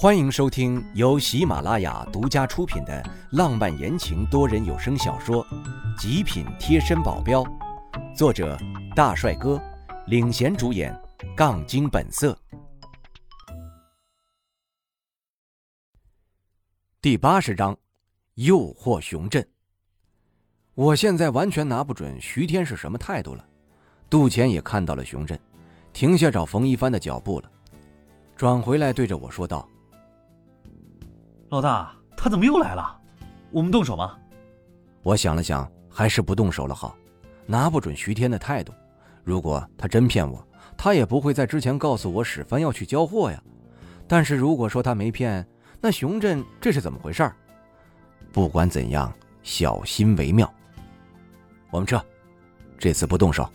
欢迎收听由喜马拉雅独家出品的浪漫言情多人有声小说《极品贴身保镖》，作者大帅哥领衔主演，杠精本色。第八十章，诱惑熊振。我现在完全拿不准徐天是什么态度了。杜钱也看到了熊振，停下找冯一帆的脚步了，转回来对着我说道。老大，他怎么又来了？我们动手吗？我想了想，还是不动手了好。拿不准徐天的态度。如果他真骗我，他也不会在之前告诉我史帆要去交货呀。但是如果说他没骗，那熊振这是怎么回事？不管怎样，小心为妙。我们撤，这次不动手。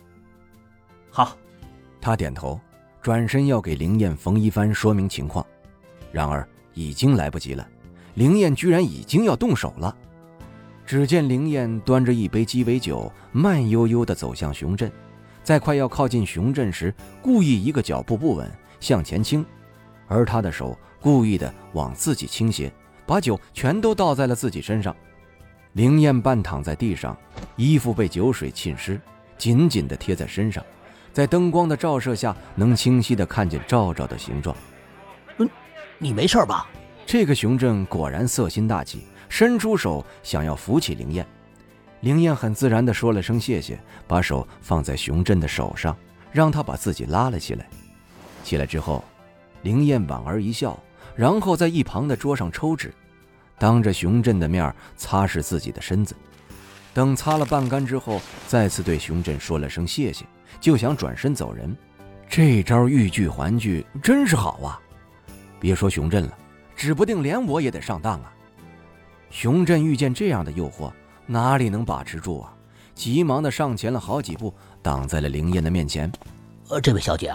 好，他点头，转身要给林燕、冯一帆说明情况，然而已经来不及了。灵燕居然已经要动手了，只见灵燕端着一杯鸡尾酒，慢悠悠地走向熊振，在快要靠近熊振时，故意一个脚步不稳向前倾，而他的手故意的往自己倾斜，把酒全都倒在了自己身上。灵燕半躺在地上，衣服被酒水浸湿，紧紧地贴在身上，在灯光的照射下，能清晰地看见罩罩的形状。嗯，你没事吧？这个熊振果然色心大起，伸出手想要扶起灵燕。灵燕很自然地说了声谢谢，把手放在熊振的手上，让他把自己拉了起来。起来之后，灵燕莞尔一笑，然后在一旁的桌上抽纸，当着熊振的面擦拭自己的身子。等擦了半干之后，再次对熊振说了声谢谢，就想转身走人。这招欲拒还拒真是好啊！别说熊振了。指不定连我也得上当啊！熊振遇见这样的诱惑，哪里能把持住啊？急忙的上前了好几步，挡在了灵燕的面前。呃，这位小姐，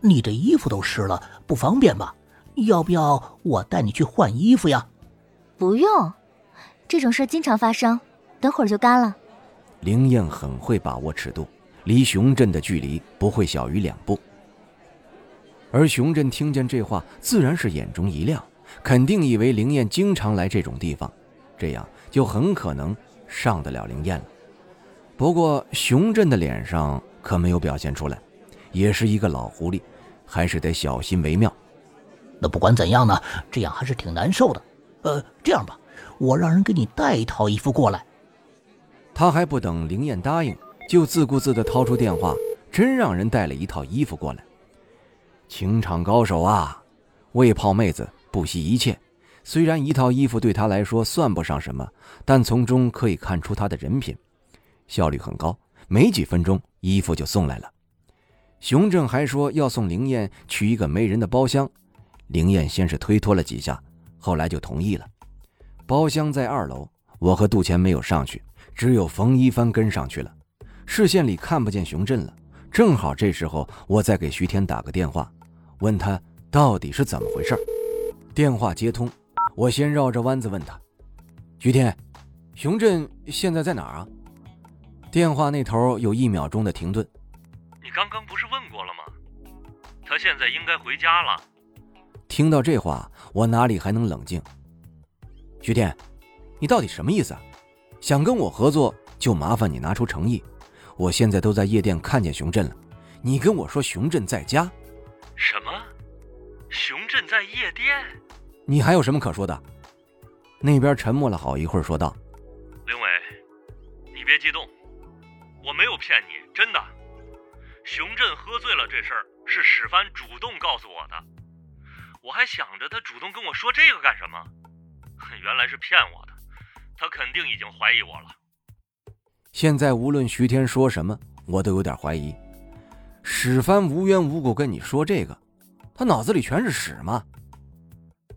你这衣服都湿了，不方便吧？要不要我带你去换衣服呀？不用，这种事经常发生，等会儿就干了。灵燕很会把握尺度，离熊振的距离不会小于两步。而熊振听见这话，自然是眼中一亮。肯定以为灵燕经常来这种地方，这样就很可能上得了灵燕了。不过熊振的脸上可没有表现出来，也是一个老狐狸，还是得小心为妙。那不管怎样呢，这样还是挺难受的。呃，这样吧，我让人给你带一套衣服过来。他还不等灵燕答应，就自顾自地掏出电话，真让人带了一套衣服过来。情场高手啊，为泡妹子。不惜一切，虽然一套衣服对他来说算不上什么，但从中可以看出他的人品，效率很高。没几分钟，衣服就送来了。熊正还说要送灵燕去一个没人的包厢，灵燕先是推脱了几下，后来就同意了。包厢在二楼，我和杜钱没有上去，只有冯一帆跟上去了。视线里看不见熊振了，正好这时候我再给徐天打个电话，问他到底是怎么回事。电话接通，我先绕着弯子问他：“徐天，熊振现在在哪儿啊？”电话那头有一秒钟的停顿。你刚刚不是问过了吗？他现在应该回家了。听到这话，我哪里还能冷静？徐天，你到底什么意思啊？想跟我合作，就麻烦你拿出诚意。我现在都在夜店看见熊振了，你跟我说熊振在家？什么？熊振在夜店？你还有什么可说的？那边沉默了好一会儿，说道：“林伟，你别激动，我没有骗你，真的。熊振喝醉了这事儿是史帆主动告诉我的，我还想着他主动跟我说这个干什么，原来是骗我的。他肯定已经怀疑我了。现在无论徐天说什么，我都有点怀疑，史帆无缘无故跟你说这个。”他脑子里全是屎吗？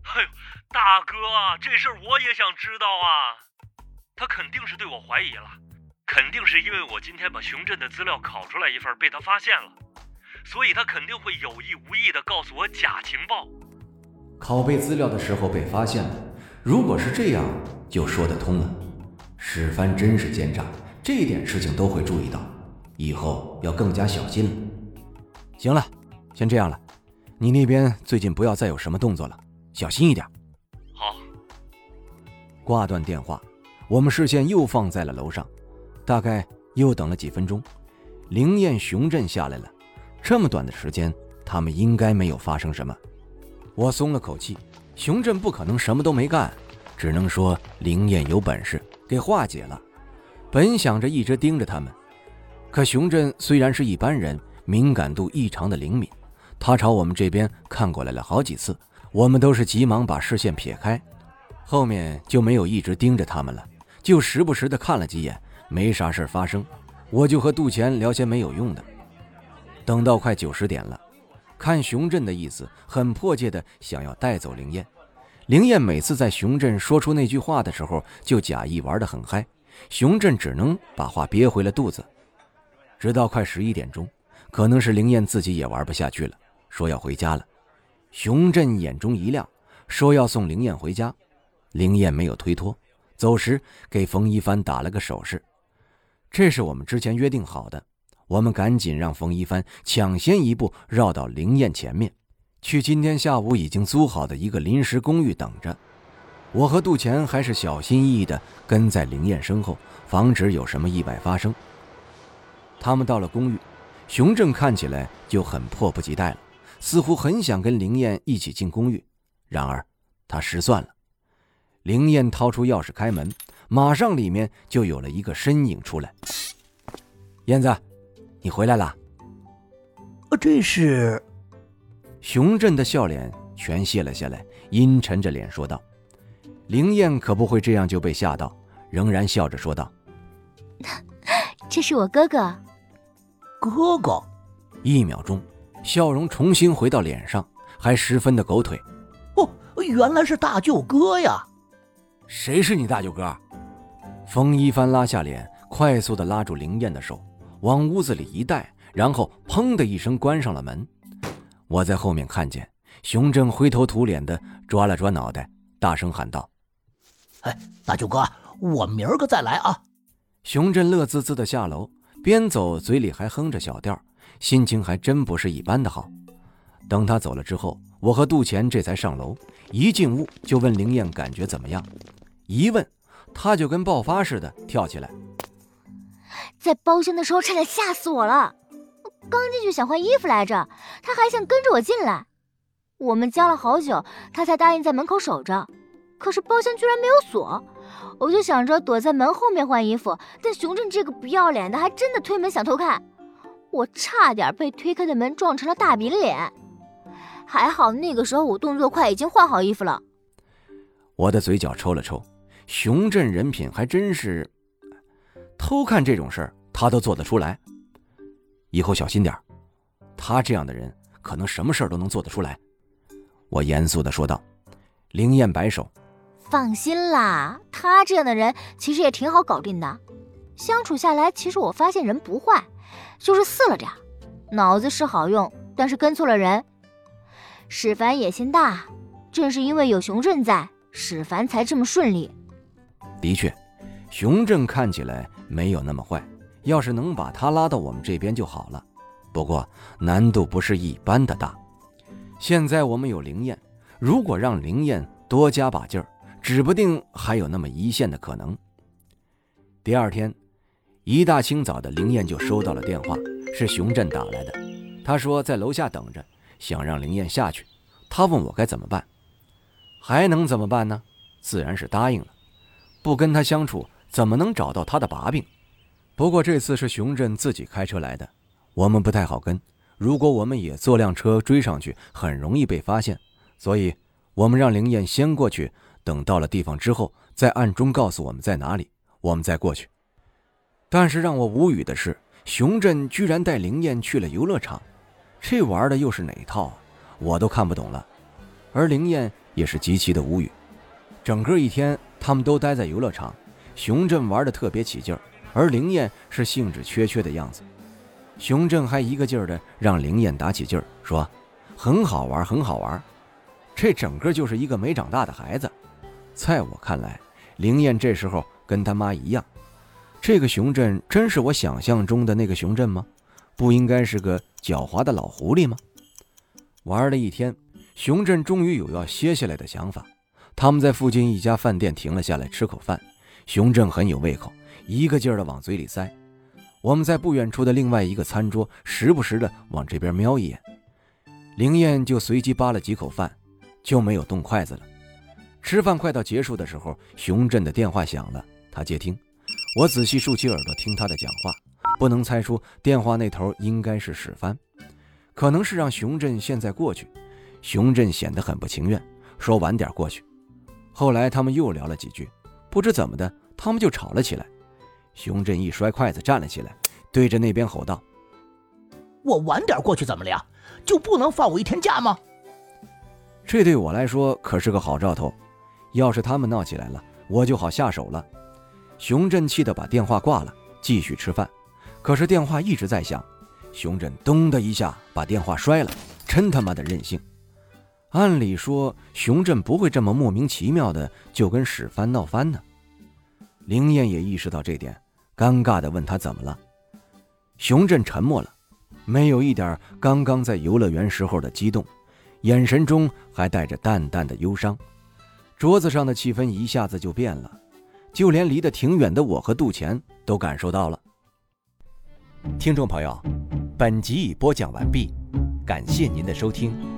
哎呦，大哥，这事儿我也想知道啊！他肯定是对我怀疑了，肯定是因为我今天把熊振的资料拷出来一份，被他发现了，所以他肯定会有意无意的告诉我假情报。拷贝资料的时候被发现了，如果是这样，就说得通了。史帆真是奸诈，这点事情都会注意到，以后要更加小心了。行了，先这样了。你那边最近不要再有什么动作了，小心一点。好。挂断电话，我们视线又放在了楼上，大概又等了几分钟，灵验熊镇下来了。这么短的时间，他们应该没有发生什么。我松了口气，熊镇不可能什么都没干，只能说灵验有本事给化解了。本想着一直盯着他们，可熊镇虽然是一般人，敏感度异常的灵敏，他朝我们这边看过来了好几次，我们都是急忙把视线撇开，后面就没有一直盯着他们了，就时不时的看了几眼，没啥事发生，我就和杜钱聊些没有用的。等到快九十点了，看熊振的意思，很迫切的想要带走灵燕。灵燕每次在熊振说出那句话的时候，就假意玩得很嗨。熊振只能把话憋回了肚子，直到快十一点钟，可能是灵燕自己也玩不下去了，说要回家了。熊振眼中一亮，说要送灵燕回家。灵燕没有推脱，走时给冯一帆打了个手势，这是我们之前约定好的。我们赶紧让冯一帆抢先一步绕到灵燕前面，去今天下午已经租好的一个临时公寓等着。我和杜钱还是小心翼翼地跟在灵燕身后，防止有什么意外发生。他们到了公寓，熊正看起来就很迫不及待了，似乎很想跟灵燕一起进公寓。然而他失算了。灵燕掏出钥匙开门，马上里面就有了一个身影出来。燕子，你回来了。这是熊振的笑脸全卸了下来，阴沉着脸说道。灵燕可不会这样就被吓到，仍然笑着说道：“这是我哥哥。”哥哥，一秒钟，笑容重新回到脸上，还十分的狗腿。哦，原来是大舅哥呀！谁是你大舅哥？冯一帆拉下脸，快速的拉住灵燕的手，往屋子里一带，然后砰的一声关上了门。我在后面看见，熊正灰头土脸的抓了抓脑袋，大声喊道。哎，大舅哥，我明儿个再来啊！熊振乐滋滋的下楼，边走嘴里还哼着小调，心情还真不是一般的好。等他走了之后，我和杜钱这才上楼，一进屋就问灵燕感觉怎么样。一问，他就跟爆发似的跳起来，在包厢的时候差点吓死我了。刚进去想换衣服来着，他还想跟着我进来。我们僵了好久，他才答应在门口守着。可是包厢居然没有锁，我就想着躲在门后面换衣服，但熊振这个不要脸的还真的推门想偷看，我差点被推开的门撞成了大饼脸。还好那个时候我动作快，已经换好衣服了。我的嘴角抽了抽，熊振人品还真是，偷看这种事儿他都做得出来，以后小心点他这样的人可能什么事儿都能做得出来。我严肃地说道。灵燕摆手。放心啦，他这样的人其实也挺好搞定的。相处下来，其实我发现人不坏，就是肆了点，脑子是好用，但是跟错了人。史凡野心大，正是因为有熊振在，史凡才这么顺利。的确，熊振看起来没有那么坏，要是能把他拉到我们这边就好了。不过难度不是一般的大。现在我们有灵验，如果让灵验多加把劲儿。指不定还有那么一线的可能。第二天，一大清早的，灵燕就收到了电话，是熊振打来的。他说在楼下等着，想让灵燕下去。他问我该怎么办，还能怎么办呢？自然是答应了。不跟他相处，怎么能找到他的把柄？不过这次是熊振自己开车来的，我们不太好跟。如果我们也坐辆车追上去，很容易被发现。所以，我们让灵燕先过去。等到了地方之后，再暗中告诉我们在哪里，我们再过去。但是让我无语的是，熊振居然带灵燕去了游乐场，这玩的又是哪套啊？我都看不懂了。而灵燕也是极其的无语。整个一天，他们都待在游乐场，熊振玩的特别起劲儿，而灵燕是兴致缺缺的样子。熊振还一个劲儿的让灵燕打起劲儿，说很好玩，很好玩。这整个就是一个没长大的孩子。在我看来，灵燕这时候跟他妈一样。这个熊振真是我想象中的那个熊振吗？不应该是个狡猾的老狐狸吗？玩了一天，熊振终于有要歇下来的想法。他们在附近一家饭店停了下来，吃口饭。熊振很有胃口，一个劲儿的往嘴里塞。我们在不远处的另外一个餐桌，时不时的往这边瞄一眼。灵燕就随即扒了几口饭，就没有动筷子了。吃饭快到结束的时候，熊振的电话响了，他接听。我仔细竖起耳朵听他的讲话，不能猜出电话那头应该是史帆，可能是让熊振现在过去。熊振显得很不情愿，说晚点过去。后来他们又聊了几句，不知怎么的，他们就吵了起来。熊振一摔筷子，站了起来，对着那边吼道：“我晚点过去怎么了呀？就不能放我一天假吗？”这对我来说可是个好兆头。要是他们闹起来了，我就好下手了。熊振气得把电话挂了，继续吃饭。可是电话一直在响，熊振咚的一下把电话摔了，真他妈的任性！按理说，熊振不会这么莫名其妙的就跟史帆闹翻呢。灵燕也意识到这点，尴尬的问他怎么了。熊振沉默了，没有一点刚刚在游乐园时候的激动，眼神中还带着淡淡的忧伤。桌子上的气氛一下子就变了，就连离得挺远的我和杜钱都感受到了。听众朋友，本集已播讲完毕，感谢您的收听。